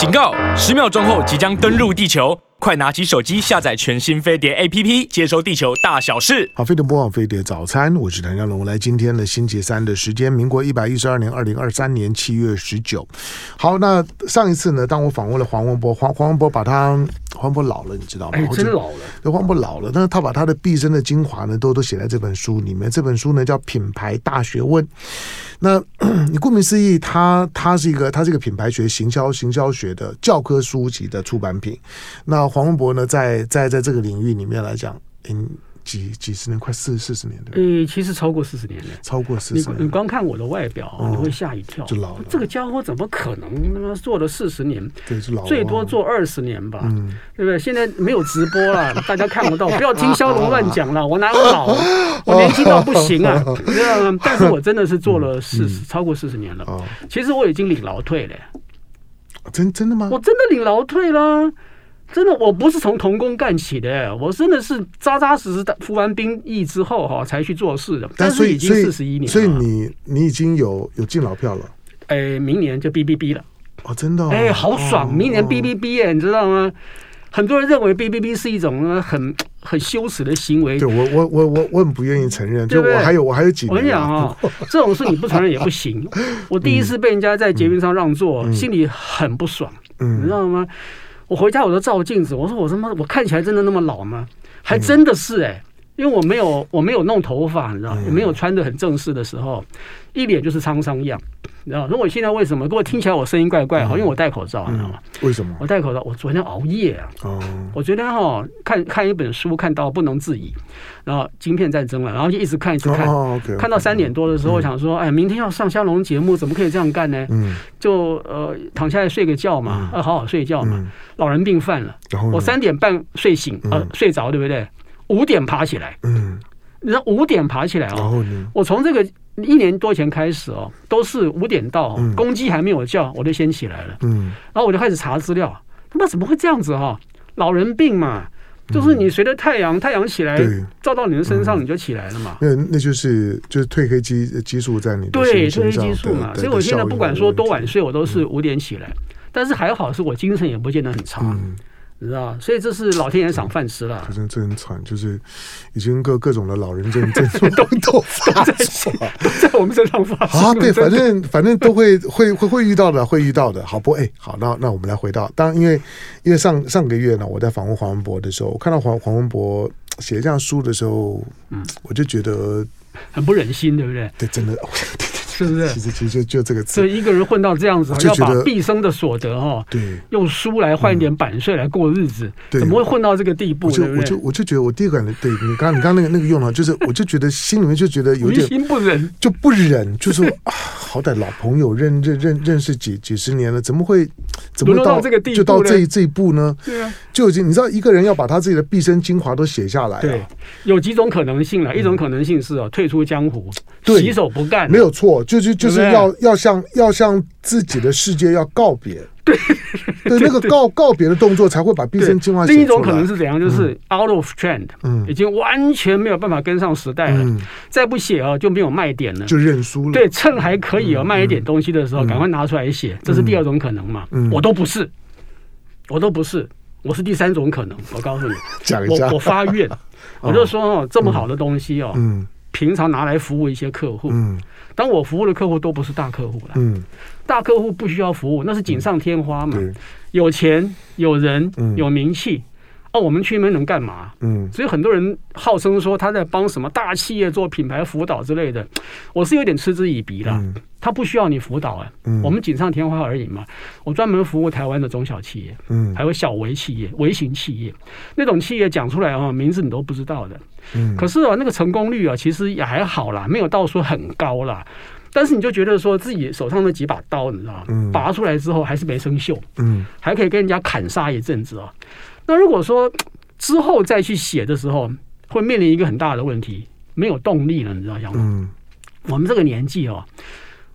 警告！十秒钟后即将登陆地球，快拿起手机下载全新飞碟 APP，接收地球大小事。好，飞碟播放，飞碟早餐，我是谭家龙。来，今天的星期三的时间，民国一百一十二年二零二三年七月十九。好，那上一次呢，当我访问了黄文波，黄黄文波把他黄渤老了，你知道吗？哎，真老了。黄渤老了，但是他把他的毕生的精华呢，都都写在这本书里面。这本书呢，叫《品牌大学问》。那 你顾名思义，它它是一个它是一个品牌学、行销、行销学的教科书籍的出版品。那黄文博呢，在在在这个领域里面来讲，嗯。几几十年，快四四十年对不其实超过四十年了，超过四十年。你你光看我的外表，你会吓一跳。就老了。这个家伙怎么可能他妈做了四十年？对，是老。最多做二十年吧，对不对？现在没有直播了，大家看不到。不要听肖龙乱讲了，我哪有老？我年轻到不行啊，你知道吗？但是我真的是做了四十，超过四十年了。其实我已经领劳退了。真真的吗？我真的领劳退了。真的，我不是从童工干起的，我真的是扎扎实实的服完兵役之后哈才去做事的。但是已经四十一年了，所以你你已经有有进老票了。哎，明年就 B B B 了。哦，真的、哦。哎，好爽！明年 B B B 哎，你知道吗？很多人认为 B B B 是一种很很羞耻的行为。对我我我我我很不愿意承认。就我还有我还有几年。我跟你讲啊，这种事你不承认也不行。我第一次被人家在捷运上让座，嗯、心里很不爽，嗯、你知道吗？我回家我都照镜子，我说我他妈我看起来真的那么老吗？还真的是哎、欸，因为我没有我没有弄头发，你知道，也没有穿的很正式的时候，一脸就是沧桑样，你知道。那我现在为什么给我听起来我声音怪怪？好，因为我戴口罩，你知道吗？为什么？我戴口罩，我昨天熬夜啊。哦。我昨天哈看看一本书，看到不能自已。然后晶片战争了，然后就一直看一直看，看到三点多的时候，我想说，哎，明天要上香龙节目，怎么可以这样干呢？就呃躺下来睡个觉嘛，呃好好睡觉嘛。老人病犯了，我三点半睡醒，呃睡着对不对？五点爬起来，嗯，你知道五点爬起来哦，我从这个一年多前开始哦，都是五点到，公鸡还没有叫，我就先起来了，嗯，然后我就开始查资料，他妈怎么会这样子哈？老人病嘛。就是你随着太阳，太阳起来照到你的身上，你就起来了嘛。那那就是就是褪黑激激素在你的对褪黑激素嘛。所以我现在不管说多晚睡，我都是五点起来。但是还好是我精神也不见得很差。你知道，所以这是老天爷赏饭吃了。可是这很惨，就是已经各各种的老人症症状都都发在 在我们身上发生啊。对，反正反正都会 会会会遇到的，会遇到的。好不？哎，好，那那我们来回到，当然因为因为上上个月呢，我在访问黄文博的时候，我看到黄黄文博写这样书的时候，嗯，我就觉得很不忍心，对不对？对，真的。是不是？其实其实就就这个词。所以一个人混到这样子，要把毕生的所得哈，对，用书来换一点版税来过日子，怎么会混到这个地步？我就我就我就觉得，我第一个感觉，对你刚你刚那个那个用了，就是我就觉得心里面就觉得有点心不忍，就不忍，就是啊，好歹老朋友认认认认识几几十年了，怎么会怎么到这个地步，就到这这一步呢？对啊，就已经你知道，一个人要把他自己的毕生精华都写下来，对，有几种可能性了，一种可能性是哦，退出江湖，洗手不干，没有错。就就就是要要向要向自己的世界要告别，对对，那个告告别的动作才会把毕生。另一种可能是怎样？就是 out of trend，嗯，已经完全没有办法跟上时代了，再不写啊就没有卖点了，就认输了。对，趁还可以啊卖一点东西的时候，赶快拿出来写，这是第二种可能嘛？我都不是，我都不是，我是第三种可能。我告诉你，讲一下，我我发愿，我就说哦，这么好的东西哦，嗯。平常拿来服务一些客户，嗯，当我服务的客户都不是大客户了，嗯，大客户不需要服务，那是锦上添花嘛，有钱有人有名气，哦，我们去那边能干嘛？嗯，所以很多人号称说他在帮什么大企业做品牌辅导之类的，我是有点嗤之以鼻的。他不需要你辅导啊，我们锦上添花而已嘛。我专门服务台湾的中小企业，嗯，还有小微企业、微型企业，那种企业讲出来啊，名字你都不知道的。嗯，可是啊，那个成功率啊，其实也还好啦，没有到说很高啦。但是你就觉得说自己手上那几把刀，你知道吗？拔出来之后还是没生锈，嗯，还可以跟人家砍杀一阵子啊。那如果说之后再去写的时候，会面临一个很大的问题，没有动力了，你知道吗？嗯，我们这个年纪哦。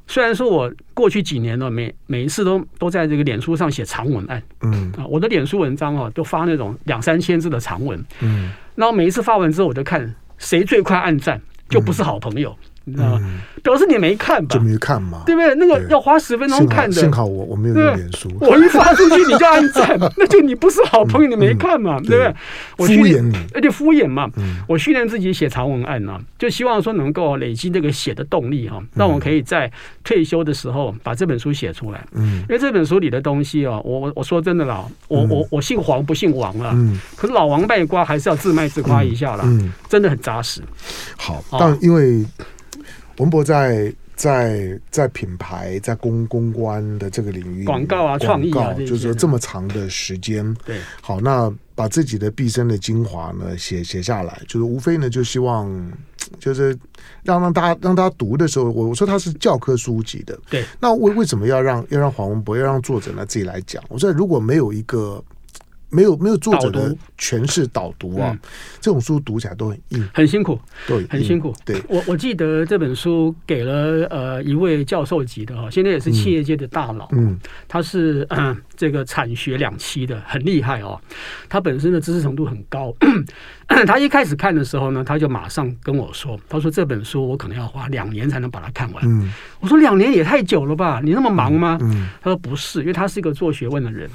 虽然说我过去几年呢，每每一次都都在这个脸书上写长文案，嗯啊，我的脸书文章啊，都发那种两三千字的长文，嗯，然后每一次发完之后，我就看谁最快按赞，就不是好朋友，你知道吗？表示你没看吧？就没看嘛，对不对？那个要花十分钟看的。幸好我我没有用脸书，我一发出去你就按赞，那就你不是好朋友，你没看嘛，对不对？我敷衍你，而且敷衍嘛。我训练自己写长文案呢，就希望说能够累积这个写的动力哈，让我可以在退休的时候把这本书写出来。嗯，因为这本书里的东西啊，我我我说真的啦，我我我姓黄不姓王了。嗯，可是老王卖瓜还是要自卖自夸一下啦。嗯，真的很扎实。好，但因为。文博在在在品牌在公公关的这个领域，广告啊、创意啊，就是说这么长的时间，对，好，那把自己的毕生的精华呢写写下来，就是无非呢就希望，就是让让大家让大家读的时候，我我说他是教科书级的，对，那为为什么要让要让黄文博要让作者呢自己来讲？我说如果没有一个。没有没有作者的诠释导读啊，这种书读起来都很硬，很辛苦，对，很辛苦。对，我我记得这本书给了呃一位教授级的哈，现在也是企业界的大佬，嗯，他是这个产学两栖的，很厉害哦。他本身的知识程度很高，他一开始看的时候呢，他就马上跟我说，他说这本书我可能要花两年才能把它看完。嗯，我说两年也太久了吧？你那么忙吗？嗯，他说不是，因为他是一个做学问的人。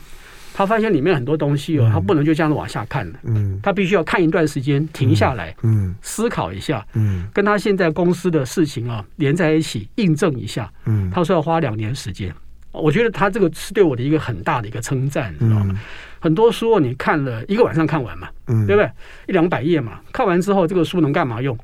他发现里面很多东西哦，他不能就这样子往下看了，嗯，他必须要看一段时间，停下来，嗯，思考一下，嗯，跟他现在公司的事情啊连在一起，印证一下，嗯，他说要花两年时间，我觉得他这个是对我的一个很大的一个称赞，你知道吗？很多书你看了一个晚上看完嘛，嗯，对不对？一两百页嘛，看完之后这个书能干嘛用？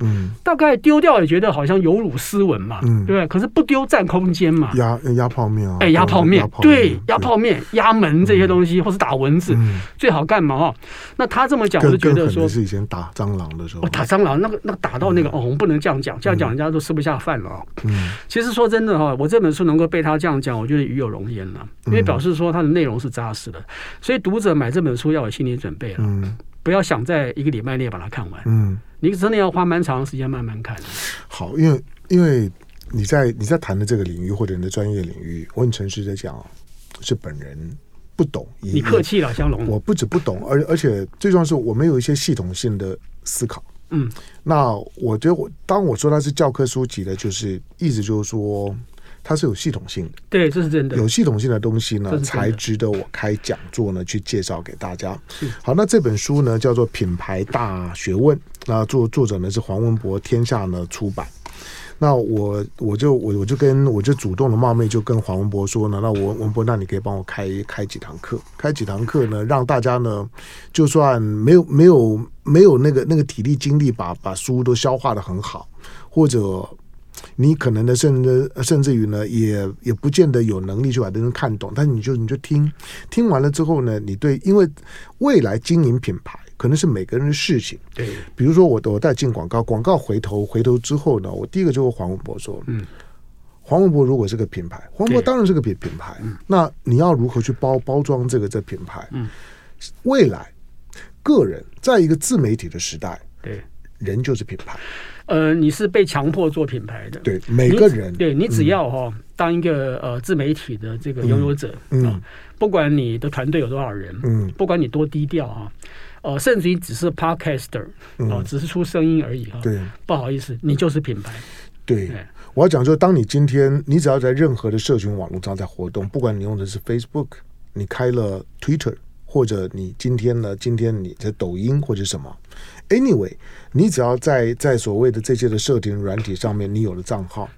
嗯，大概丢掉也觉得好像有辱斯文嘛，嗯，对不对？可是不丢占空间嘛，压压泡面啊，哎，压泡面，对，压泡面、压门这些东西，或是打蚊子，最好干嘛哈？那他这么讲，我就觉得说，是以前打蟑螂的时候，打蟑螂那个那个打到那个哦，我们不能这样讲，这样讲人家都吃不下饭了啊。嗯，其实说真的哈，我这本书能够被他这样讲，我觉得与有荣焉了，因为表示说它的内容是扎实的，所以读者买这本书要有心理准备了，嗯，不要想在一个礼拜内把它看完，嗯。你真的要花蛮长时间慢慢看。好，因为因为你在你在谈的这个领域或者你的专业领域，我很诚实的讲，是本人不懂。你客气了，香龙。我不止不懂，而而且最重要是我没有一些系统性的思考。嗯，那我觉得我当我说它是教科书级的，就是意思就是说。它是有系统性的，对，这是真的。有系统性的东西呢，才值得我开讲座呢，去介绍给大家。好，那这本书呢叫做《品牌大学问》，那作作者呢是黄文博，天下呢出版。那我我就我我就跟我就主动的冒昧就跟黄文博说呢，那我文博，那你可以帮我开开几堂课，开几堂课呢，让大家呢就算没有没有没有那个那个体力精力把把书都消化的很好，或者。你可能呢，甚至甚至于呢，也也不见得有能力去把这人看懂。但是你就你就听听完了之后呢，你对，因为未来经营品牌可能是每个人的事情。对，比如说我我在进广告，广告回头回头之后呢，我第一个就和黄文博说，嗯，黄文博如果是个品牌，黄文博当然是个品品牌。那你要如何去包包装这个这品牌？嗯，未来个人在一个自媒体的时代，对，人就是品牌。呃，你是被强迫做品牌的，对每个人，你对你只要哈、哦嗯、当一个呃自媒体的这个拥有者，嗯，嗯。不管你的团队有多少人，嗯，不管你多低调哈，呃，甚至于只是 podcaster 哦、呃，只是出声音而已哈，对，不好意思，你就是品牌。对，对。我要讲说，当你今天你只要在任何的社群网络上在活动，不管你用的是 Facebook，你开了 Twitter，或者你今天呢，今天你在抖音或者什么。Anyway，你只要在在所谓的这些的社群软体上面，你有了账号。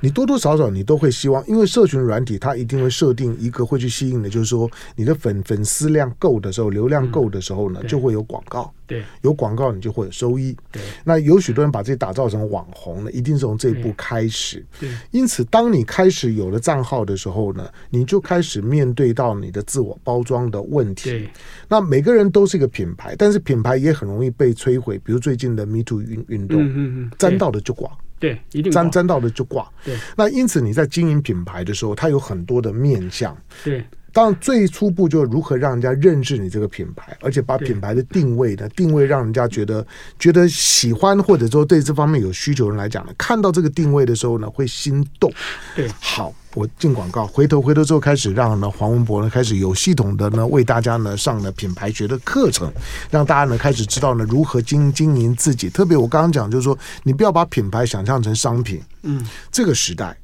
你多多少少你都会希望，因为社群软体它一定会设定一个会去吸引的，就是说你的粉粉丝量够的时候，流量够的时候呢，就会有广告。对，有广告你就会有收益。对，那有许多人把自己打造成网红呢，一定是从这一步开始。对，因此当你开始有了账号的时候呢，你就开始面对到你的自我包装的问题。对，那每个人都是一个品牌，但是品牌也很容易被摧毁。比如最近的 Me Too 运运动，嗯嗯，沾到的就挂。对，一定沾沾到的就挂。对，那因此你在经营品牌的时候，它有很多的面向。对，当然最初步就是如何让人家认识你这个品牌，而且把品牌的定位呢，定位让人家觉得觉得喜欢，或者说对这方面有需求人来讲呢，看到这个定位的时候呢，会心动。对，好。我进广告，回头回头之后开始让呢黄文博呢开始有系统的呢为大家呢上了品牌学的课程，让大家呢开始知道呢如何经经营自己。特别我刚刚讲就是说，你不要把品牌想象成商品。嗯，这个时代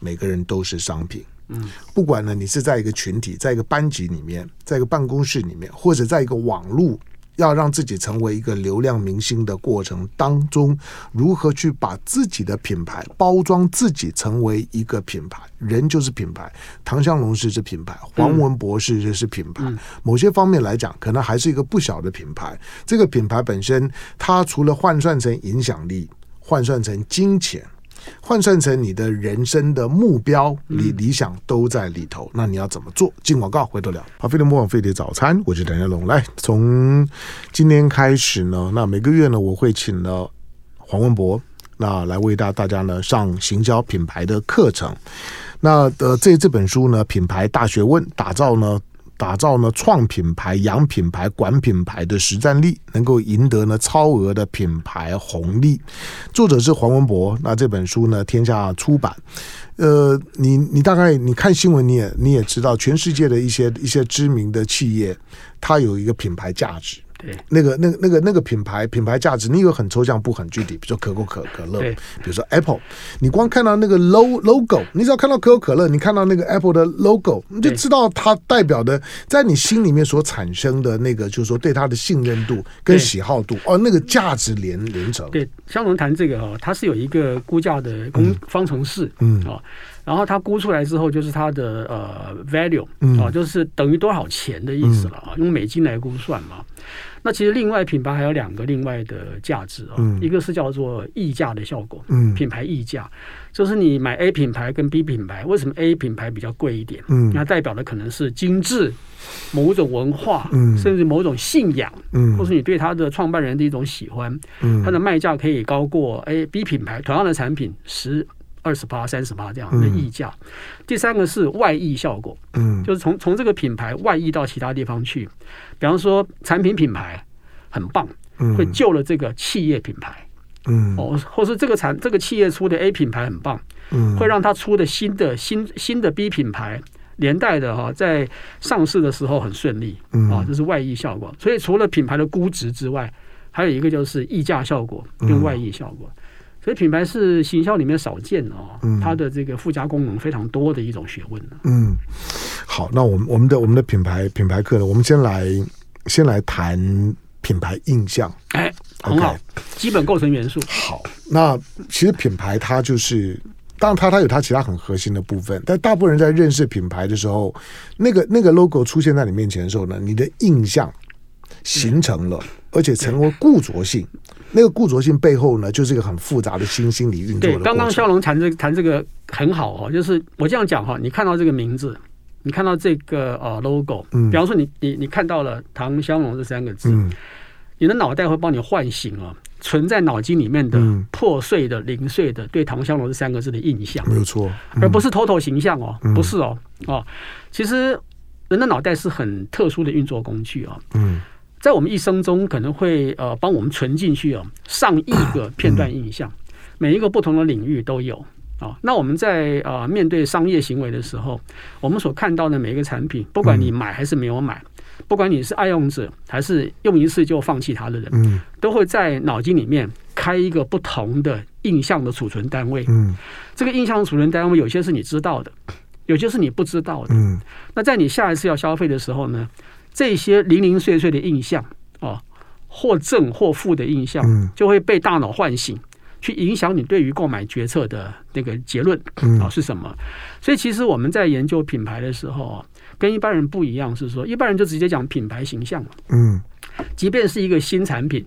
每个人都是商品。嗯，不管呢你是在一个群体，在一个班级里面，在一个办公室里面，或者在一个网络。要让自己成为一个流量明星的过程当中，如何去把自己的品牌包装自己成为一个品牌？人就是品牌，唐湘龙是这品牌，黄文博士这是品牌。某些方面来讲，可能还是一个不小的品牌。这个品牌本身，它除了换算成影响力，换算成金钱。换算成你的人生的目标、理理想都在里头，那你要怎么做？进广告，回头聊。好，飞碟模仿飞碟早餐，我是梁家龙。来，从今天开始呢，那每个月呢，我会请了黄文博，那来为大大家呢上行销品牌的课程。那呃，这这本书呢，品牌大学问，打造呢。打造呢创品牌、养品牌、管品牌的实战力，能够赢得呢超额的品牌红利。作者是黄文博。那这本书呢，天下出版。呃，你你大概你看新闻，你也你也知道，全世界的一些一些知名的企业，它有一个品牌价值。那个、那个、那个、那个品牌品牌价值，你以为很抽象不很具体，比如说可口可可乐，比如说 Apple，你光看到那个 logo logo，你只要看到可口可乐，你看到那个 Apple 的 logo，你就知道它代表的在你心里面所产生的那个，就是说对它的信任度跟喜好度哦，那个价值连连成。对，湘龙谈这个哈，它是有一个估价的公方程式，嗯。啊。然后它估出来之后，就是它的呃 value 啊，就是等于多少钱的意思了啊，用美金来估算嘛。那其实另外品牌还有两个另外的价值啊，一个是叫做溢价的效果，品牌溢价，就是你买 A 品牌跟 B 品牌，为什么 A 品牌比较贵一点？嗯，那代表的可能是精致、某种文化，甚至某种信仰，或是你对它的创办人的一种喜欢，它的卖价可以高过 A、B 品牌同样的产品十。二十八、三十八这样的溢价。第三个是外溢效果，嗯，就是从从这个品牌外溢到其他地方去。比方说，产品品牌很棒，会救了这个企业品牌，嗯，哦，或是这个产这个企业出的 A 品牌很棒，嗯，会让它出的新的新新的 B 品牌连带的哈，在上市的时候很顺利，嗯，啊，这是外溢效果。所以除了品牌的估值之外，还有一个就是溢价效果跟外溢效果。所以品牌是行销里面少见哦，它的这个附加功能非常多的一种学问。嗯，好，那我们我们的我们的品牌品牌课呢，我们先来先来谈品牌印象。哎，很好基本构成元素。好，那其实品牌它就是，当然它它有它其他很核心的部分，但大部分人在认识品牌的时候，那个那个 logo 出现在你面前的时候呢，你的印象形成了，嗯、而且成为固着性。那个固着性背后呢，就是一个很复杂的新心理运作的过程。对，刚刚肖龙谈这谈这个很好哈，就是我这样讲哈，你看到这个名字，你看到这个呃 logo，嗯，比方说你你你看到了唐香龙这三个字，嗯，你的脑袋会帮你唤醒啊，存在脑筋里面的破碎的零碎的对唐香龙这三个字的印象，没有错，而不是 total 形象哦，不是哦，哦，其实人的脑袋是很特殊的运作工具哦，嗯。在我们一生中，可能会呃帮我们存进去啊上亿个片段印象，每一个不同的领域都有啊。那我们在啊面对商业行为的时候，我们所看到的每一个产品，不管你买还是没有买，不管你是爱用者还是用一次就放弃它的人，都会在脑筋里面开一个不同的印象的储存单位。这个印象的储存单位有些是你知道的，有些是你不知道的。那在你下一次要消费的时候呢，这些零零碎碎的印象啊，或正或负的印象，就会被大脑唤醒，去影响你对于购买决策的那个结论啊是什么？所以其实我们在研究品牌的时候啊，跟一般人不一样，是说一般人就直接讲品牌形象。嗯，即便是一个新产品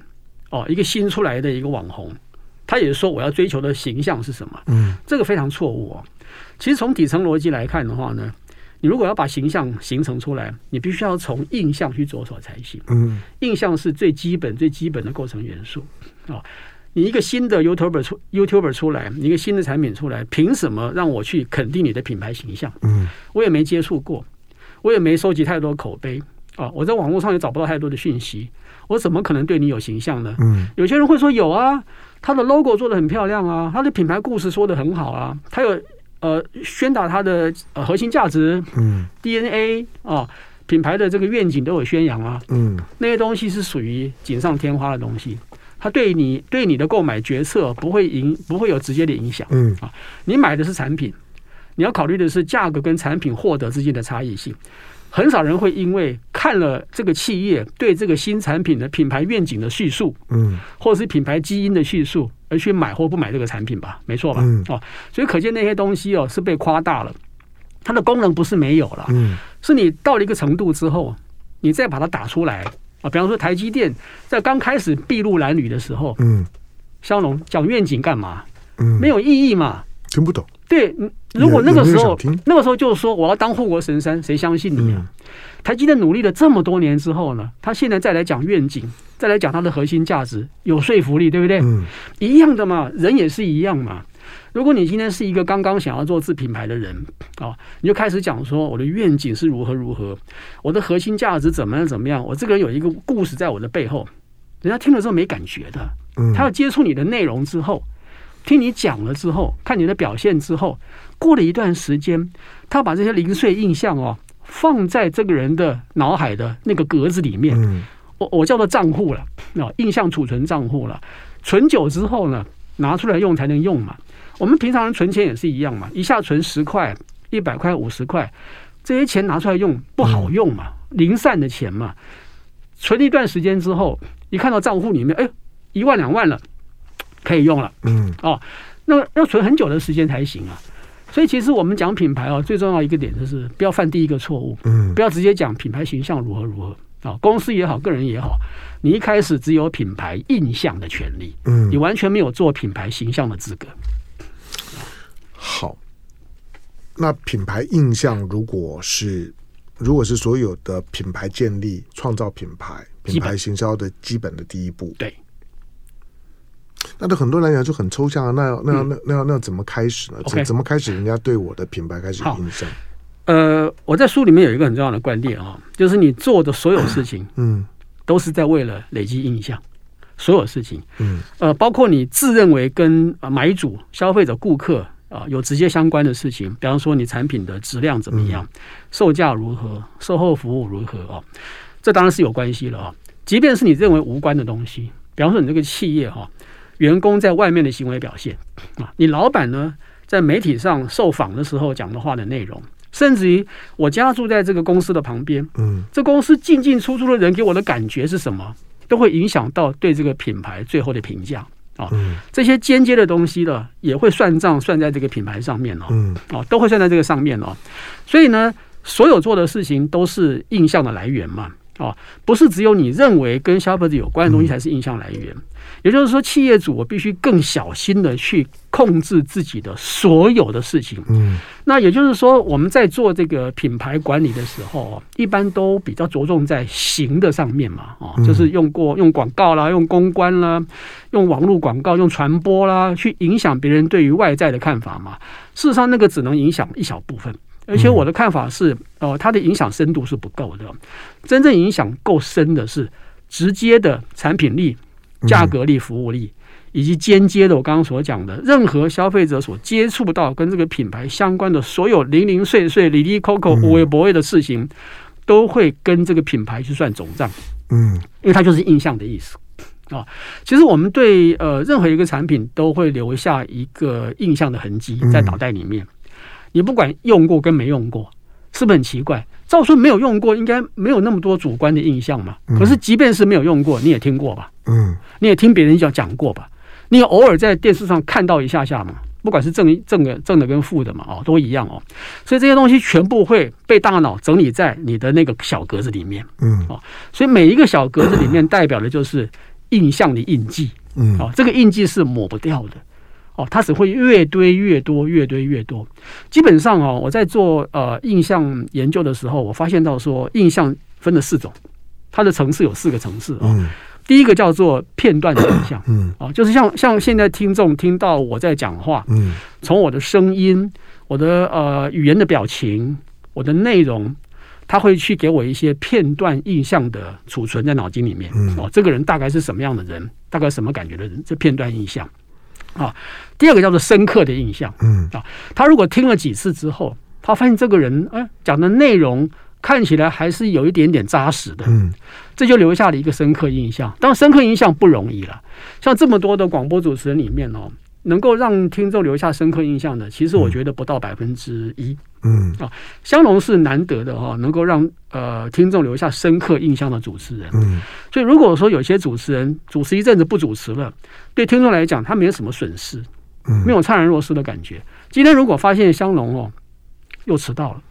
哦，一个新出来的一个网红，他也是说我要追求的形象是什么？嗯，这个非常错误哦。其实从底层逻辑来看的话呢。你如果要把形象形成出来，你必须要从印象去着手才行。嗯，印象是最基本、最基本的构成元素啊。你一个新的 YouTuber 出 YouTuber 出来，你一个新的产品出来，凭什么让我去肯定你的品牌形象？嗯，我也没接触过，我也没收集太多口碑啊，我在网络上也找不到太多的讯息，我怎么可能对你有形象呢？嗯，有些人会说有啊，他的 logo 做的很漂亮啊，他的品牌故事说的很好啊，他有呃宣达它的呃核心价值，嗯，DNA 啊，品牌的这个愿景都有宣扬啊，嗯，那些东西是属于锦上添花的东西。它对你对你的购买决策不会影不会有直接的影响，嗯啊，你买的是产品，你要考虑的是价格跟产品获得之间的差异性。很少人会因为看了这个企业对这个新产品的品牌愿景的叙述，嗯，或者是品牌基因的叙述而去买或不买这个产品吧？没错吧？嗯哦，所以可见那些东西哦是被夸大了，它的功能不是没有了，嗯，是你到了一个程度之后，你再把它打出来。啊，比方说台积电在刚开始筚路蓝缕的时候，嗯，香龙讲愿景干嘛？嗯，没有意义嘛，听不懂。对，如果那个时候那个时候就是说我要当护国神山，谁相信你啊？嗯、台积电努力了这么多年之后呢，他现在再来讲愿景，再来讲他的核心价值，有说服力，对不对？嗯，一样的嘛，人也是一样嘛。如果你今天是一个刚刚想要做自品牌的人啊，你就开始讲说我的愿景是如何如何，我的核心价值怎么样怎么样，我这个人有一个故事在我的背后，人家听了之后没感觉的。他要接触你的内容之后，听你讲了之后，看你的表现之后，过了一段时间，他把这些零碎印象哦放在这个人的脑海的那个格子里面，我我叫做账户了，哦，印象储存账户了，存久之后呢，拿出来用才能用嘛。我们平常人存钱也是一样嘛，一下存十块、一百块、五十块，这些钱拿出来用不好用嘛，零散的钱嘛。存一段时间之后，一看到账户里面，哎，一万两万了，可以用了。嗯，哦，那要存很久的时间才行啊。所以其实我们讲品牌哦，最重要一个点就是不要犯第一个错误。嗯，不要直接讲品牌形象如何如何啊，公司也好，个人也好，你一开始只有品牌印象的权利，嗯，你完全没有做品牌形象的资格。好，那品牌印象如果是如果是所有的品牌建立、创造品牌、品牌行销的基本的第一步，对。那对很多人来讲就很抽象啊，那要那要那那要那要怎么开始呢？怎怎么开始人家对我的品牌开始印象？呃，我在书里面有一个很重要的观念啊，就是你做的所有事情，嗯，都是在为了累积印象。所有事情，嗯，呃，包括你自认为跟买主、消费者、顾客。啊，有直接相关的事情，比方说你产品的质量怎么样，嗯、售价如何，售后服务如何啊？这当然是有关系了啊。即便是你认为无关的东西，比方说你这个企业哈，员工在外面的行为表现啊，你老板呢在媒体上受访的时候讲的话的内容，甚至于我家住在这个公司的旁边，嗯，这公司进进出出的人给我的感觉是什么，都会影响到对这个品牌最后的评价。啊，这些间接的东西呢，也会算账算在这个品牌上面哦，哦，都会算在这个上面哦。所以呢，所有做的事情都是印象的来源嘛，哦，不是只有你认为跟消费者有关的东西才是印象来源。也就是说，企业主我必须更小心的去控制自己的所有的事情。嗯，那也就是说，我们在做这个品牌管理的时候，一般都比较着重在行的上面嘛，哦，就是用过用广告啦，用公关啦，用网络广告，用传播啦，去影响别人对于外在的看法嘛。事实上，那个只能影响一小部分，而且我的看法是，哦，它的影响深度是不够的。真正影响够深的是直接的产品力。价格力、服务力，以及间接的，我刚刚所讲的，任何消费者所接触到跟这个品牌相关的所有零零碎碎、里里扣扣、无微不微的事情，都会跟这个品牌去算总账。嗯，因为它就是印象的意思啊。其实我们对呃任何一个产品都会留下一个印象的痕迹在脑袋里面。你不管用过跟没用过，是不是很奇怪？照说没有用过，应该没有那么多主观的印象嘛。可是即便是没有用过，你也听过吧？嗯，你也听别人讲讲过吧？你也偶尔在电视上看到一下下嘛，不管是正正的、正的跟负的嘛，哦，都一样哦。所以这些东西全部会被大脑整理在你的那个小格子里面，嗯，哦，所以每一个小格子里面代表的就是印象的印记，嗯，哦，这个印记是抹不掉的，哦，它只会越堆越多，越堆越多。基本上哦，我在做呃印象研究的时候，我发现到说，印象分了四种，它的层次有四个层次啊。嗯第一个叫做片段的印象，嗯，哦，就是像像现在听众听到我在讲话，嗯，从我的声音、我的呃语言的表情、我的内容，他会去给我一些片段印象的储存在脑筋里面。嗯、哦，这个人大概是什么样的人，大概什么感觉的人，这片段印象。啊，第二个叫做深刻的印象。嗯啊，他如果听了几次之后，他发现这个人哎讲的内容看起来还是有一点点扎实的。嗯，这就留下了一个深刻印象。当然，深刻印象不容易了。像这么多的广播主持人里面哦。能够让听众留下深刻印象的，其实我觉得不到百分之一。嗯啊，香龙是难得的哈，能够让呃听众留下深刻印象的主持人。嗯，所以如果说有些主持人主持一阵子不主持了，对听众来讲他没有什么损失，嗯，没有怅然若失的感觉。今天如果发现香龙哦又迟到了，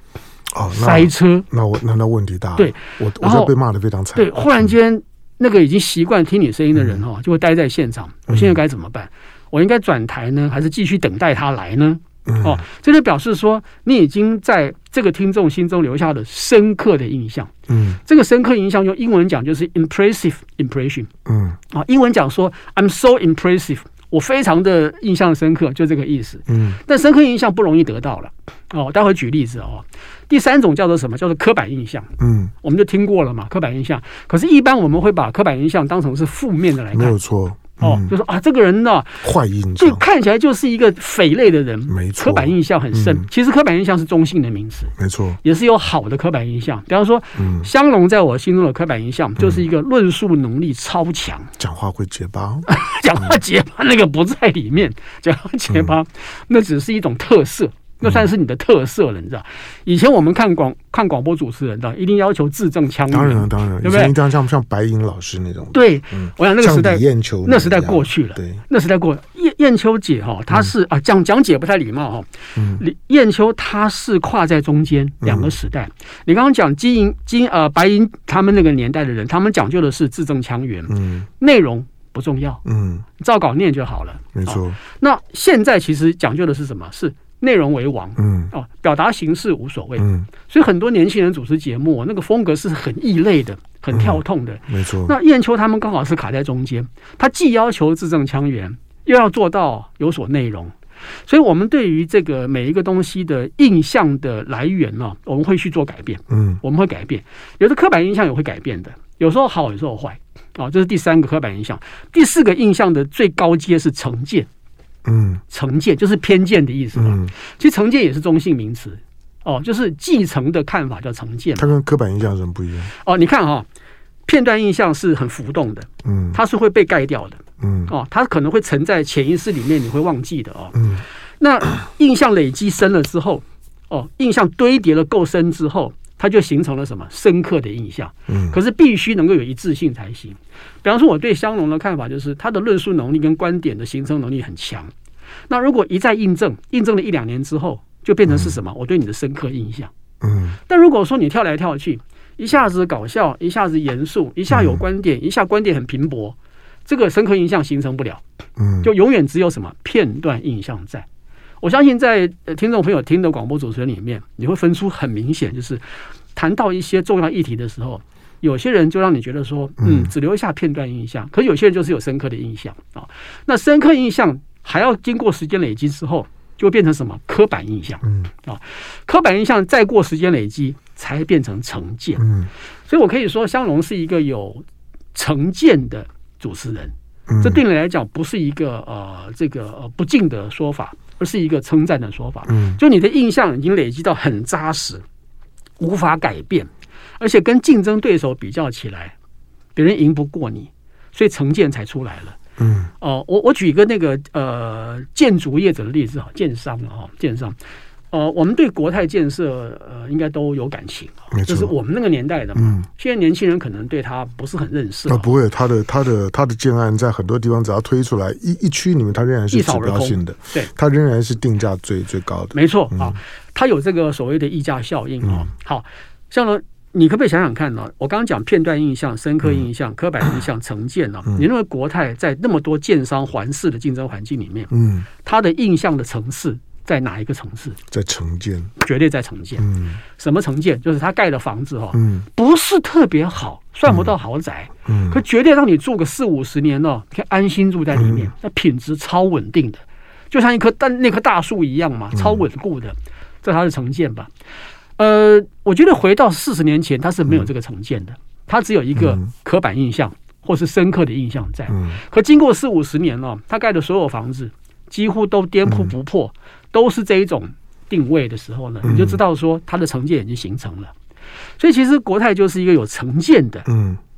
哦，塞车，那我那那问题大了。对，我我就被骂的非常惨。对，忽然间那个已经习惯听你声音的人哈，就会待在现场。我现在该怎么办？我应该转台呢，还是继续等待他来呢？嗯、哦，这就表示说你已经在这个听众心中留下了深刻的印象。嗯，这个深刻印象用英文讲就是 impressive impression。嗯，啊，英文讲说 I'm so impressive，我非常的印象深刻，就这个意思。嗯，但深刻印象不容易得到了。哦，待会举例子哦。第三种叫做什么？叫做刻板印象。嗯，我们就听过了嘛，刻板印象。可是，一般我们会把刻板印象当成是负面的来看。没有错。哦，就说啊，这个人呢，坏印象，就看起来就是一个匪类的人，没错，刻板印象很深。其实刻板印象是中性的名词，没错，也是有好的刻板印象。比方说，香龙在我心中的刻板印象就是一个论述能力超强，讲话会结巴，讲话结巴那个不在里面，讲话结巴那只是一种特色。那算是你的特色了，你知道？以前我们看广看广播主持人的，一定要求字正腔圆。当然，当然，对不对？像像像白银老师那种。对，我想那个时代，那时代过去了。对，那时代过。燕燕秋姐哈，她是啊，讲讲解不太礼貌哈。嗯。李艳秋她是跨在中间两个时代。你刚刚讲金银金呃白银他们那个年代的人，他们讲究的是字正腔圆，嗯，内容不重要，嗯，照稿念就好了。没错。那现在其实讲究的是什么？是。内容为王，嗯，哦，表达形式无所谓，嗯，所以很多年轻人主持节目，那个风格是很异类的，很跳痛的，没错。那燕秋他们刚好是卡在中间，他既要求字正腔圆，又要做到有所内容，所以我们对于这个每一个东西的印象的来源呢，我们会去做改变，嗯，我们会改变，有的刻板印象也会改变的，有时候好，有时候坏，啊，这是第三个刻板印象。第四个印象的最高阶是成见。嗯，成见就是偏见的意思嘛。嗯，其实成见也是中性名词哦，就是继承的看法叫成见。它跟刻板印象有什么不一样？哦，你看哈，片段印象是很浮动的，嗯，它是会被盖掉的，嗯，哦，它可能会沉在潜意识里面，你会忘记的哦。嗯，那印象累积深了之后，哦，印象堆叠了够深之后。它就形成了什么深刻的印象？嗯，可是必须能够有一致性才行。比方说，我对香农的看法就是，他的论述能力跟观点的形成能力很强。那如果一再印证，印证了一两年之后，就变成是什么？我对你的深刻印象。嗯，但如果说你跳来跳去，一下子搞笑，一下子严肃，一下有观点，一下观点很平薄，这个深刻印象形成不了。嗯，就永远只有什么片段印象在。我相信在听众朋友听的广播主持人里面，你会分出很明显，就是谈到一些重要议题的时候，有些人就让你觉得说，嗯，只留下片段印象；可有些人就是有深刻的印象啊。那深刻印象还要经过时间累积之后，就会变成什么刻板印象？嗯啊，刻板印象再过时间累积，才变成成见。嗯，所以我可以说，香龙是一个有成见的主持人。这对你来讲不是一个呃这个呃不敬的说法。而是一个称赞的说法，嗯，就你的印象已经累积到很扎实，无法改变，而且跟竞争对手比较起来，别人赢不过你，所以成见才出来了，嗯，哦，我我举一个那个呃建筑业者的例子哈，建商哈，建商。呃，我们对国泰建设呃应该都有感情，这是我们那个年代的嘛。嗯，现在年轻人可能对他不是很认识。啊不会，他的他的他的建案在很多地方只要推出来一一区里面，它仍然是指标性的。对，它仍然是定价最最高的。没错啊，它有这个所谓的溢价效应啊。嗯、好像呢，你可不可以想想看呢？我刚刚讲片段印象、深刻印象、嗯、刻板印象、成见呢？嗯、你认为国泰在那么多建商环视的竞争环境里面，嗯，它的印象的层次？在哪一个城市？在城建，绝对在城建。嗯，什么城建？就是他盖的房子哈，嗯，不是特别好，算不到豪宅，嗯，可绝对让你住个四五十年哦，可以安心住在里面，那品质超稳定的，就像一棵但那棵大树一样嘛，超稳固的，这它是城建吧？呃，我觉得回到四十年前，它是没有这个城建的，它只有一个刻板印象或是深刻的印象在。可经过四五十年了，他盖的所有房子几乎都颠扑不破，都是这一种定位的时候呢，你就知道说它的成见已经形成了。所以其实国泰就是一个有成见的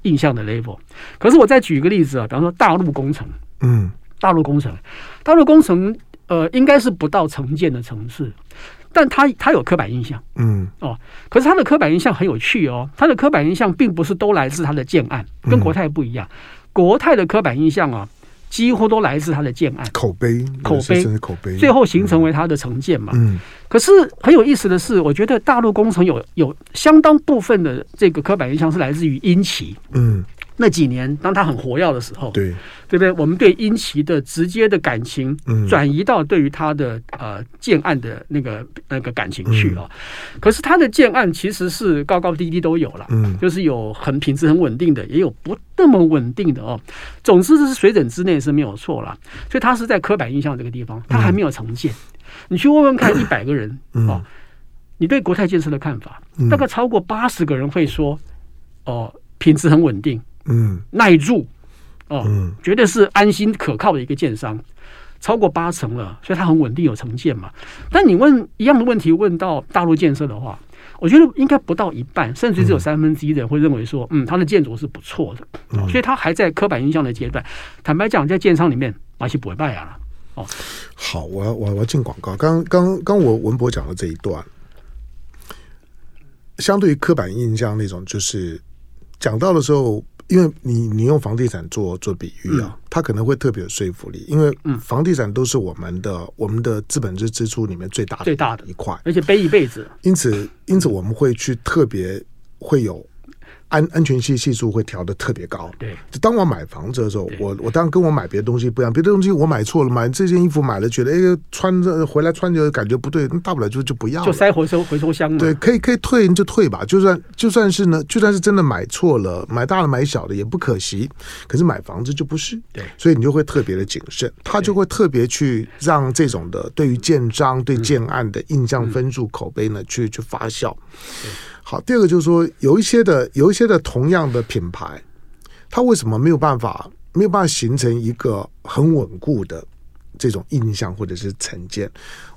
印象的 label。可是我再举一个例子啊，比方说大陆工程，嗯，大陆工程，大陆工程，呃，应该是不到成见的层次。但他他有刻板印象，嗯。哦，可是他的刻板印象很有趣哦，他的刻板印象并不是都来自他的建案，跟国泰不一样，国泰的刻板印象啊，几乎都来自他的建案，口碑，口碑，口碑，最后形成为他的成见嘛，嗯，可是很有意思的是，我觉得大陆工程有有相当部分的这个刻板印象是来自于英企，嗯。那几年，当他很活跃的时候，对，对不对？我们对英奇的直接的感情转移到对于他的呃建案的那个那个感情去了。可是他的建案其实是高高低低都有了，嗯，就是有很品质很稳定的，也有不那么稳定的哦。总之这是水准之内是没有错了。所以他是在刻板印象这个地方，他还没有成见。你去问问看，一百个人哦，你对国泰建设的看法，大概超过八十个人会说，哦，品质很稳定。嗯，耐住哦，嗯，绝对是安心可靠的一个建商，超过八成了，所以它很稳定，有成建嘛。但你问一样的问题，问到大陆建设的话，我觉得应该不到一半，甚至只有三分之一的人会认为说，嗯，它的建筑是不错的，嗯，所以它还在刻板印象的阶段。坦白讲，在建商里面，马西不会败啊。哦，好，我要我要进广告。刚刚刚我文博讲的这一段，相对于刻板印象那种，就是讲到的时候。因为你你用房地产做做比喻啊，它可能会特别有说服力，因为房地产都是我们的我们的资本支支出里面最大的最大的一块，而且背一辈子。因此因此我们会去特别会有。安安全系系数会调的特别高。对，就当我买房子的时候，我我当然跟我买别的东西不一样，别的东西我买错了，买这件衣服买了觉得哎穿着回来穿着感觉不对，那大不了就就不要了，就塞回收回收箱。对，可以可以退你就退吧，就算就算是呢，就算是真的买错了，买大了买小的也不可惜。可是买房子就不是，对，所以你就会特别的谨慎，他就会特别去让这种的对于建章对建案的印象分数口碑呢去去发酵。好，第二个就是说，有一些的，有一些的同样的品牌，它为什么没有办法，没有办法形成一个很稳固的这种印象或者是成见？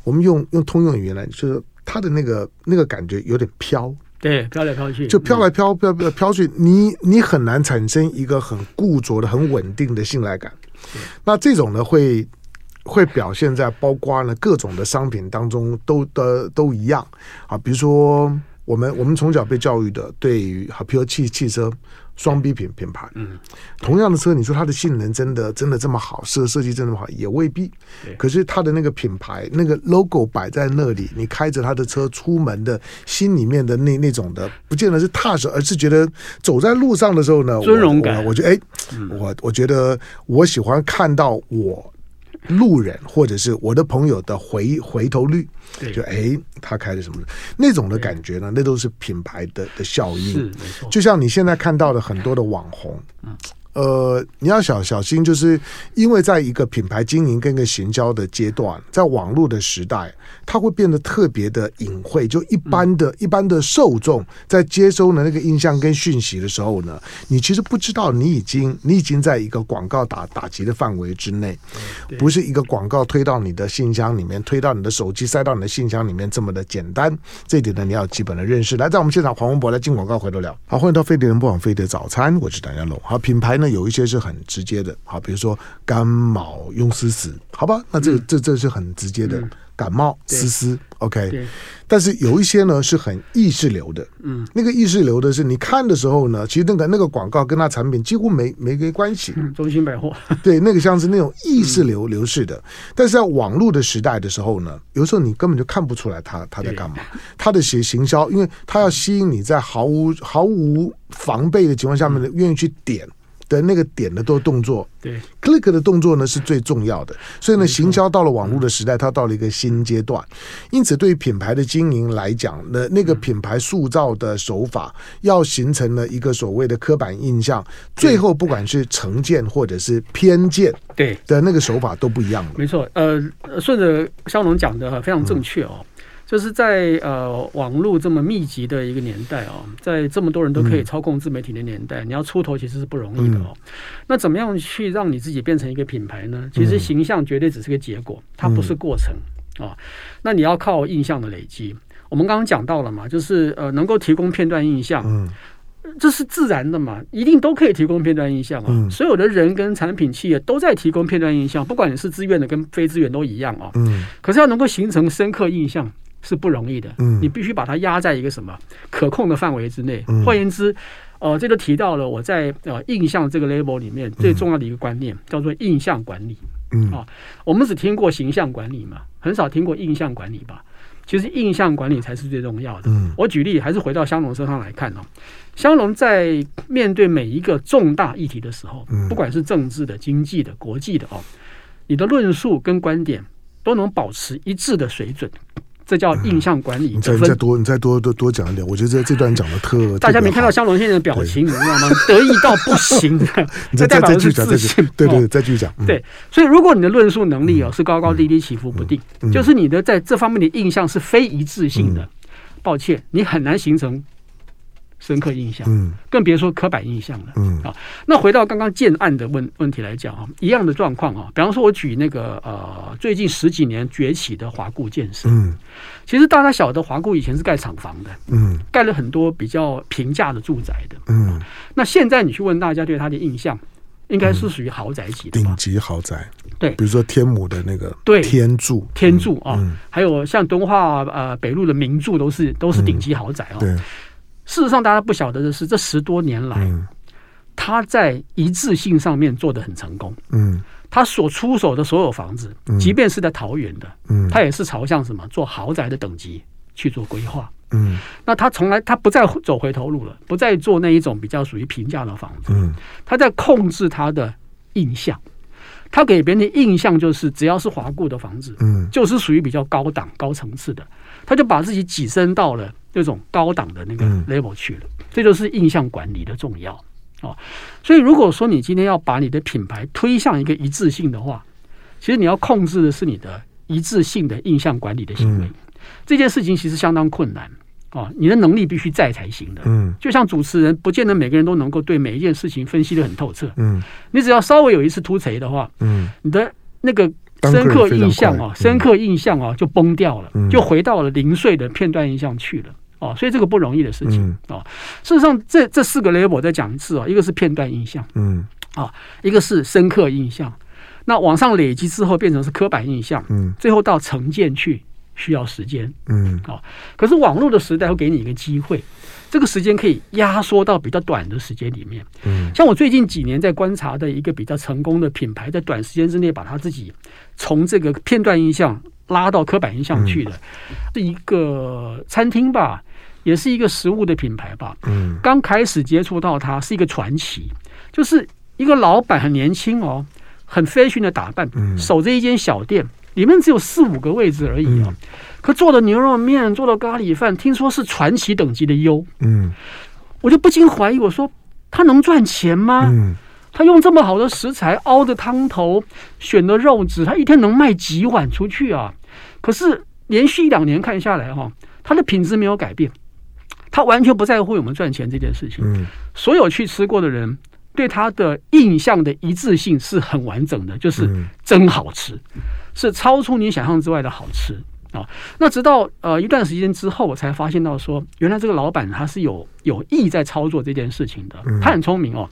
我们用用通用语言来，就是它的那个那个感觉有点飘，对，飘来飘去，就飘来飘飘飘飘去，你你很难产生一个很固着的、很稳定的信赖感。那这种呢，会会表现在包括呢各种的商品当中都，都的都一样啊，比如说。我们我们从小被教育的，对于好，比如汽汽车双 B 品品牌，嗯，同样的车，你说它的性能真的真的这么好，设设计真的这么好，也未必。可是它的那个品牌，那个 logo 摆在那里，你开着它的车出门的心里面的那那种的，不见得是踏实，而是觉得走在路上的时候呢，尊荣感。我，我觉得，哎，我我觉得我喜欢看到我。路人或者是我的朋友的回回头率，就哎，他开的什么那种的感觉呢？那都是品牌的的效应，就像你现在看到的很多的网红，嗯。呃，你要小小心，就是因为在一个品牌经营跟一个行销的阶段，在网络的时代，它会变得特别的隐晦。就一般的、一般的受众在接收的那个印象跟讯息的时候呢，你其实不知道你已经你已经在一个广告打打击的范围之内，不是一个广告推到你的信箱里面，推到你的手机，塞到你的信箱里面这么的简单。这一点呢，你要基本的认识。来，在我们现场，黄文博来进广告，回头聊。好，欢迎到飞碟人不枉飞碟早餐，我是梁家龙。好，品牌。那有一些是很直接的，好，比如说干毛用丝丝，好吧，那这个这这是很直接的感冒丝丝，OK。但是有一些呢是很意识流的，嗯，那个意识流的是你看的时候呢，其实那个那个广告跟它产品几乎没没没关系。中心百货，对，那个像是那种意识流流式的。但是在网络的时代的时候呢，有时候你根本就看不出来他他在干嘛，他的行行销，因为他要吸引你在毫无毫无防备的情况下面呢，愿意去点。的那个点的多动作，对，click 的动作呢是最重要的。所以呢，行销到了网络的时代，它到了一个新阶段。因此，对于品牌的经营来讲，那那个品牌塑造的手法，要形成了一个所谓的刻板印象，最后不管是成见或者是偏见，对的那个手法都不一样了。没错，呃，顺着肖龙讲的非常正确哦。就是在呃网络这么密集的一个年代哦，在这么多人都可以操控自媒体的年代，嗯、你要出头其实是不容易的哦。嗯、那怎么样去让你自己变成一个品牌呢？其实形象绝对只是个结果，它不是过程啊、哦。那你要靠印象的累积。我们刚刚讲到了嘛，就是呃能够提供片段印象。嗯这是自然的嘛，一定都可以提供片段印象啊。嗯、所有的人跟产品企业都在提供片段印象，不管你是自愿的跟非自愿都一样啊。嗯。可是要能够形成深刻印象是不容易的。嗯。你必须把它压在一个什么可控的范围之内。嗯。换言之，呃，这就提到了我在呃印象这个 label 里面最重要的一个观念，嗯、叫做印象管理。嗯。啊，我们只听过形象管理嘛，很少听过印象管理吧？其实印象管理才是最重要的。嗯。我举例还是回到香农身上来看哦。香农在面对每一个重大议题的时候，不管是政治的、经济的、国际的哦，你的论述跟观点都能保持一致的水准，这叫印象管理。你再你再多你再多多多讲一点，我觉得这这段讲的特。大家没看到香龙先生的表情，你知道吗？得意到不行。你再 再继续讲，再继续对对，再继续讲。对，所以如果你的论述能力哦是高高低低、起伏不定，就是你的在这方面的印象是非一致性的，抱歉，你很难形成。深刻印象，嗯，更别说刻板印象了，嗯。啊。那回到刚刚建案的问问题来讲啊，一样的状况啊。比方说，我举那个呃，最近十几年崛起的华固建设，嗯，其实大家晓得，华固以前是盖厂房的，嗯，盖了很多比较平价的住宅的，嗯。那现在你去问大家对它的印象，应该是属于豪宅级的，顶级豪宅，对，比如说天母的那个对。天柱，天柱啊，还有像敦化呃北路的名柱，都是都是顶级豪宅啊，对。事实上，大家不晓得的是，这十多年来，嗯、他在一致性上面做得很成功。嗯，他所出手的所有房子，嗯、即便是在桃园的，嗯，他也是朝向什么做豪宅的等级去做规划。嗯，那他从来他不再走回头路了，不再做那一种比较属于平价的房子。嗯，他在控制他的印象，他给别人的印象就是，只要是华固的房子，嗯，就是属于比较高档、高层次的，他就把自己跻身到了。这种高档的那个 level 去了，嗯、这就是印象管理的重要啊。所以，如果说你今天要把你的品牌推向一个一致性的话，其实你要控制的是你的一致性的印象管理的行为。嗯、这件事情其实相当困难啊，你的能力必须在才行的。嗯，就像主持人，不见得每个人都能够对每一件事情分析的很透彻。嗯，你只要稍微有一次突锤的话，嗯，你的那个。深刻印象啊，深刻印象啊，就崩掉了，嗯、就回到了零碎的片段印象去了哦，所以这个不容易的事情啊。嗯、事实上，这这四个 level 我再讲一次哦，一个是片段印象，嗯啊，一个是深刻印象，那往上累积之后变成是刻板印象，嗯，最后到成见去需要时间，嗯啊。可是网络的时代会给你一个机会。这个时间可以压缩到比较短的时间里面。嗯，像我最近几年在观察的一个比较成功的品牌，在短时间之内把它自己从这个片段印象拉到刻板印象去的，是一个餐厅吧，也是一个食物的品牌吧。嗯，刚开始接触到它是一个传奇，就是一个老板很年轻哦，很 fashion 的打扮，守着一间小店。里面只有四五个位置而已啊，嗯、可做的牛肉面、做的咖喱饭，听说是传奇等级的优。嗯，我就不禁怀疑，我说他能赚钱吗？嗯，他用这么好的食材熬的汤头，选的肉质，他一天能卖几碗出去啊？可是连续一两年看下来哈，他的品质没有改变，他完全不在乎有没有赚钱这件事情。嗯，所有去吃过的人对他的印象的一致性是很完整的，就是真好吃。是超出你想象之外的好吃啊！那直到呃一段时间之后，我才发现到说，原来这个老板他是有有意在操作这件事情的。他很聪明哦，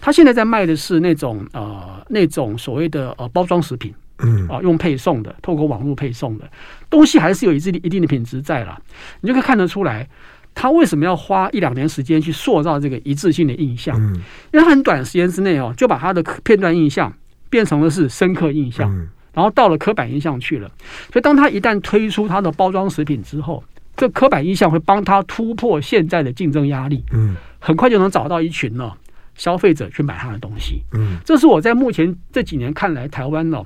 他现在在卖的是那种呃那种所谓的呃包装食品，嗯啊，用配送的，透过网络配送的东西，还是有一定一定的品质在了。你就可以看得出来，他为什么要花一两年时间去塑造这个一致性的印象？嗯。因为他很短时间之内哦，就把他的片段印象变成了是深刻印象。然后到了刻板印象去了，所以当他一旦推出他的包装食品之后，这刻板印象会帮他突破现在的竞争压力，嗯，很快就能找到一群呢消费者去买他的东西，嗯，这是我在目前这几年看来台湾呢，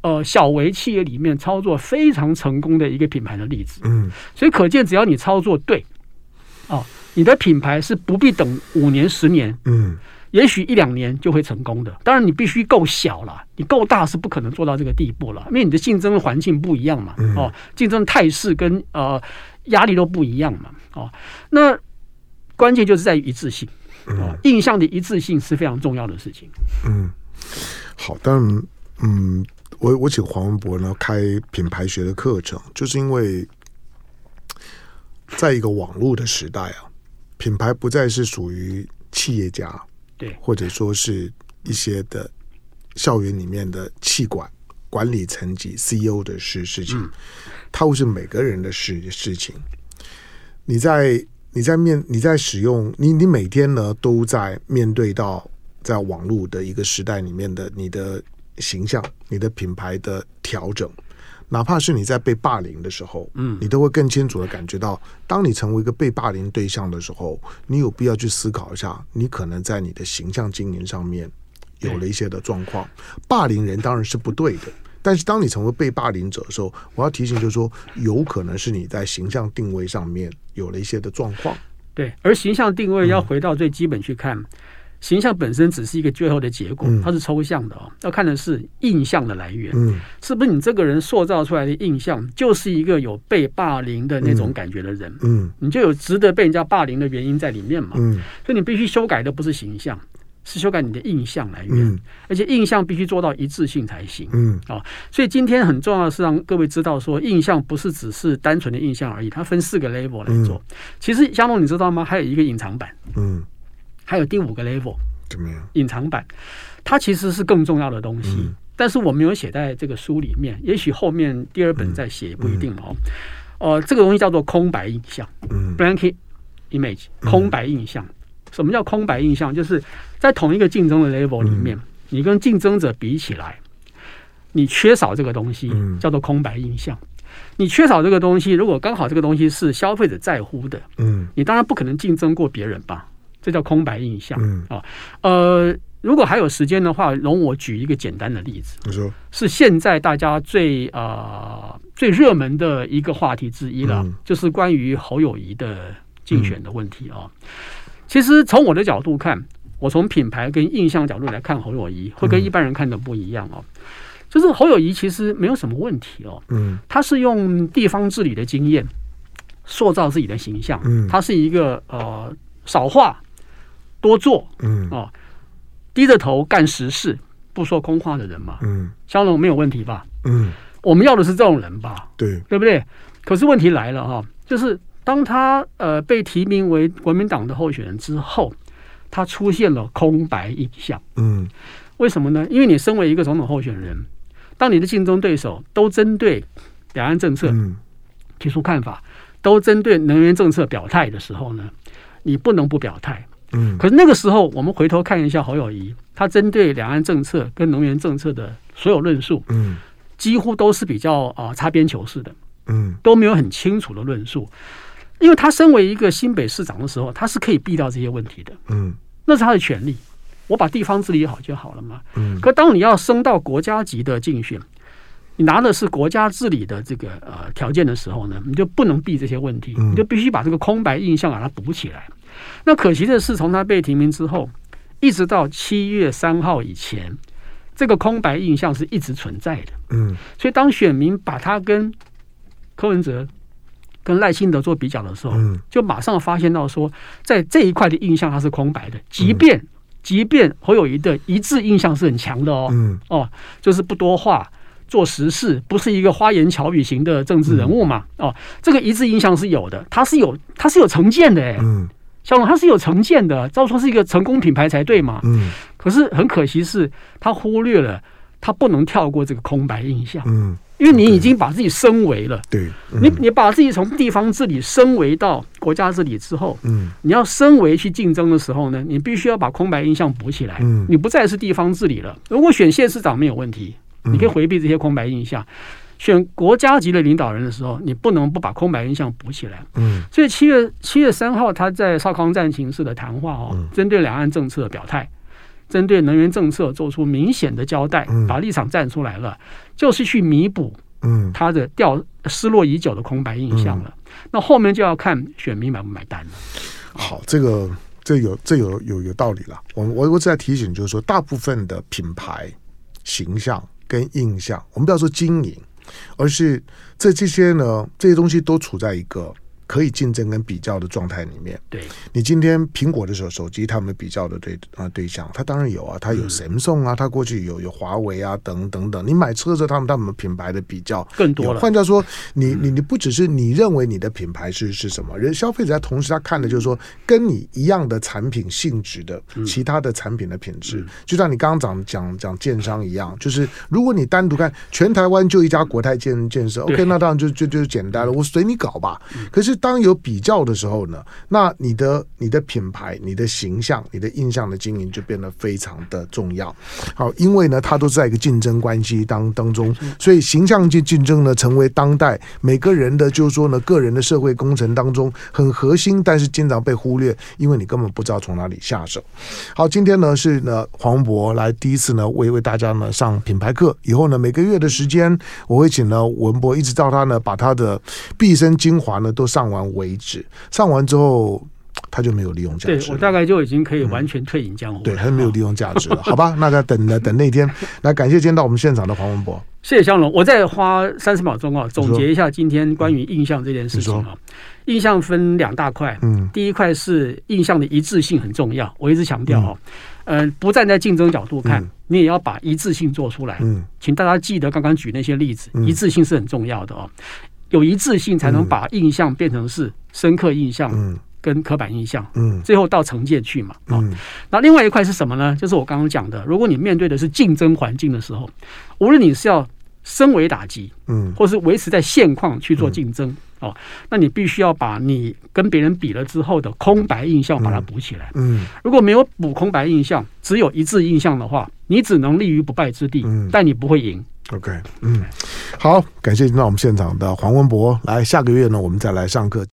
呃，小微企业里面操作非常成功的一个品牌的例子，嗯，所以可见只要你操作对，哦，你的品牌是不必等五年十年，嗯。也许一两年就会成功的。当然，你必须够小了，你够大是不可能做到这个地步了，因为你的竞争环境不一样嘛。哦，竞争态势跟呃压力都不一样嘛。哦，那关键就是在于一致性。哦，印象的一致性是非常重要的事情。嗯，好，但嗯，我我请黄文博呢开品牌学的课程，就是因为在一个网络的时代啊，品牌不再是属于企业家，对，或者说是一些的校园里面的气管管理层级 CEO 的事事情，嗯、它会是每个人的事事情。你在。你在面你在使用你你每天呢都在面对到在网络的一个时代里面的你的形象、你的品牌的调整，哪怕是你在被霸凌的时候，嗯，你都会更清楚的感觉到，当你成为一个被霸凌对象的时候，你有必要去思考一下，你可能在你的形象经营上面有了一些的状况。霸凌人当然是不对的。但是当你成为被霸凌者的时候，我要提醒就是说，有可能是你在形象定位上面有了一些的状况。对，而形象定位要回到最基本去看，嗯、形象本身只是一个最后的结果，嗯、它是抽象的哦。要看的是印象的来源，嗯，是不是你这个人塑造出来的印象就是一个有被霸凌的那种感觉的人，嗯，嗯你就有值得被人家霸凌的原因在里面嘛，嗯，所以你必须修改的不是形象。是修改你的印象来源，嗯、而且印象必须做到一致性才行。嗯，啊，所以今天很重要的是让各位知道，说印象不是只是单纯的印象而已，它分四个 level 来做。嗯、其实香龙你知道吗？还有一个隐藏版，嗯，还有第五个 level 怎么样？隐藏版，它其实是更重要的东西，嗯、但是我没有写在这个书里面，也许后面第二本再写也不一定哦。呃、嗯，这个东西叫做空白印象，嗯，blank image，空白印象。什么叫空白印象？就是在同一个竞争的 level 里面，你跟竞争者比起来，你缺少这个东西，叫做空白印象。你缺少这个东西，如果刚好这个东西是消费者在乎的，嗯，你当然不可能竞争过别人吧？这叫空白印象啊。呃，如果还有时间的话，容我举一个简单的例子。你说是现在大家最呃最热门的一个话题之一了，就是关于侯友谊的竞选的问题啊。其实从我的角度看，我从品牌跟印象角度来看侯友谊，会跟一般人看的不一样哦。就是侯友谊其实没有什么问题哦，嗯，他是用地方治理的经验塑造自己的形象，嗯，他是一个呃少话多做，嗯哦，低着头干实事不说空话的人嘛，嗯，香龙没有问题吧？嗯，我们要的是这种人吧？对，对不对？可是问题来了哈，就是。当他呃被提名为国民党的候选人之后，他出现了空白印象。嗯，为什么呢？因为你身为一个总统候选人，当你的竞争对手都针对两岸政策提出看法，都针对能源政策表态的时候呢，你不能不表态。嗯，可是那个时候，我们回头看一下侯友谊，他针对两岸政策跟能源政策的所有论述，嗯，几乎都是比较啊、呃、擦边球式的，嗯，都没有很清楚的论述。因为他身为一个新北市长的时候，他是可以避掉这些问题的，嗯，那是他的权利。我把地方治理好就好了嘛，嗯。可当你要升到国家级的竞选，你拿的是国家治理的这个呃条件的时候呢，你就不能避这些问题，你就必须把这个空白印象把它补起来。那可惜的是，从他被提名之后，一直到七月三号以前，这个空白印象是一直存在的，嗯。所以当选民把他跟柯文哲。跟赖清德做比较的时候，就马上发现到说，在这一块的印象他是空白的。即便即便侯友宜的一致印象是很强的哦，嗯哦，就是不多话，做实事，不是一个花言巧语型的政治人物嘛，哦，这个一致印象是有的，他是有他是有成见的，哎，小龙他是有成见的，照说是一个成功品牌才对嘛，嗯。可是很可惜是他忽略了，他不能跳过这个空白印象，嗯。因为你已经把自己升维了，对，嗯、你你把自己从地方治理升维到国家治理之后，嗯，你要升维去竞争的时候呢，你必须要把空白印象补起来，嗯，你不再是地方治理了。如果选县市长没有问题，你可以回避这些空白印象；嗯、选国家级的领导人的时候，你不能不把空白印象补起来，嗯。所以七月七月三号他在少康战情室的谈话哦，嗯、针对两岸政策的表态。针对能源政策做出明显的交代，把立场站出来了，就是去弥补，嗯，他的掉失落已久的空白印象了。那后面就要看选民买不买单了。好，这个。这有这有有有道理了。我我我只在提醒，就是说，大部分的品牌形象跟印象，我们不要说经营，而是这这些呢，这些东西都处在一个。可以竞争跟比较的状态里面，对你今天苹果的手手机，他们比较的对啊对象，他当然有啊，他有 Samsung 啊，他过去有有华为啊等等等。你买车的时候，他们他们品牌的比较更多了。换句话说，你你你不只是你认为你的品牌是是什么，人消费者在同时他看的就是说跟你一样的产品性质的其他的产品的品质，就像你刚刚讲讲讲建商一样，就是如果你单独看全台湾就一家国泰建建设，OK，那当然就就就简单了，我随你搞吧。可是。当有比较的时候呢，那你的你的品牌、你的形象、你的印象的经营就变得非常的重要。好，因为呢，它都是在一个竞争关系当当中，所以形象竞竞争呢，成为当代每个人的就是说呢，个人的社会工程当中很核心，但是经常被忽略，因为你根本不知道从哪里下手。好，今天呢是呢黄文博来第一次呢为为大家呢上品牌课，以后呢每个月的时间我会请呢文博一直到他呢把他的毕生精华呢都上。完为止，上完之后他就没有利用价值。对，我大概就已经可以完全退隐江湖。对，他就没有利用价值了，好吧？那再等了等那天，来感谢今天到我们现场的黄文博，谢谢香龙。我再花三十秒钟啊，总结一下今天关于印象这件事情啊。印象分两大块，嗯，第一块是印象的一致性很重要，我一直强调哦，嗯、呃，不站在竞争角度看，嗯、你也要把一致性做出来。嗯，请大家记得刚刚举那些例子，嗯、一致性是很重要的哦。有一致性，才能把印象变成是深刻印象，跟刻板印象，嗯，最后到成见去嘛，啊，那另外一块是什么呢？就是我刚刚讲的，如果你面对的是竞争环境的时候，无论你是要升维打击，嗯，或是维持在现况去做竞争，哦，那你必须要把你跟别人比了之后的空白印象把它补起来，嗯，如果没有补空白印象，只有一致印象的话，你只能立于不败之地，但你不会赢。OK，嗯，好，感谢听到我们现场的黄文博，来，下个月呢，我们再来上课。